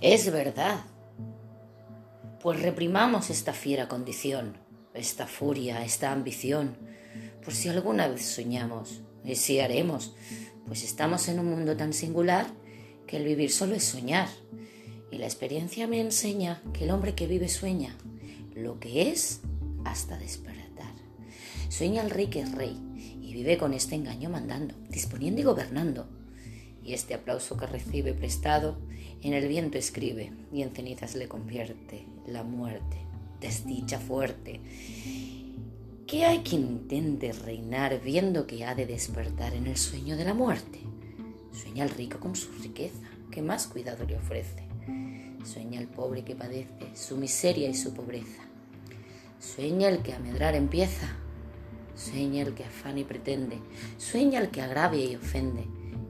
Es verdad. Pues reprimamos esta fiera condición, esta furia, esta ambición, por si alguna vez soñamos, y si haremos, pues estamos en un mundo tan singular que el vivir solo es soñar. Y la experiencia me enseña que el hombre que vive sueña lo que es hasta despertar. Sueña el rey que es rey y vive con este engaño mandando, disponiendo y gobernando. Y este aplauso que recibe prestado en el viento escribe y en cenizas le convierte la muerte, desdicha fuerte. ¿Qué hay quien intente reinar viendo que ha de despertar en el sueño de la muerte? Sueña el rico con su riqueza, que más cuidado le ofrece. Sueña el pobre que padece su miseria y su pobreza. Sueña el que a medrar empieza. Sueña el que afana y pretende. Sueña el que agravia y ofende.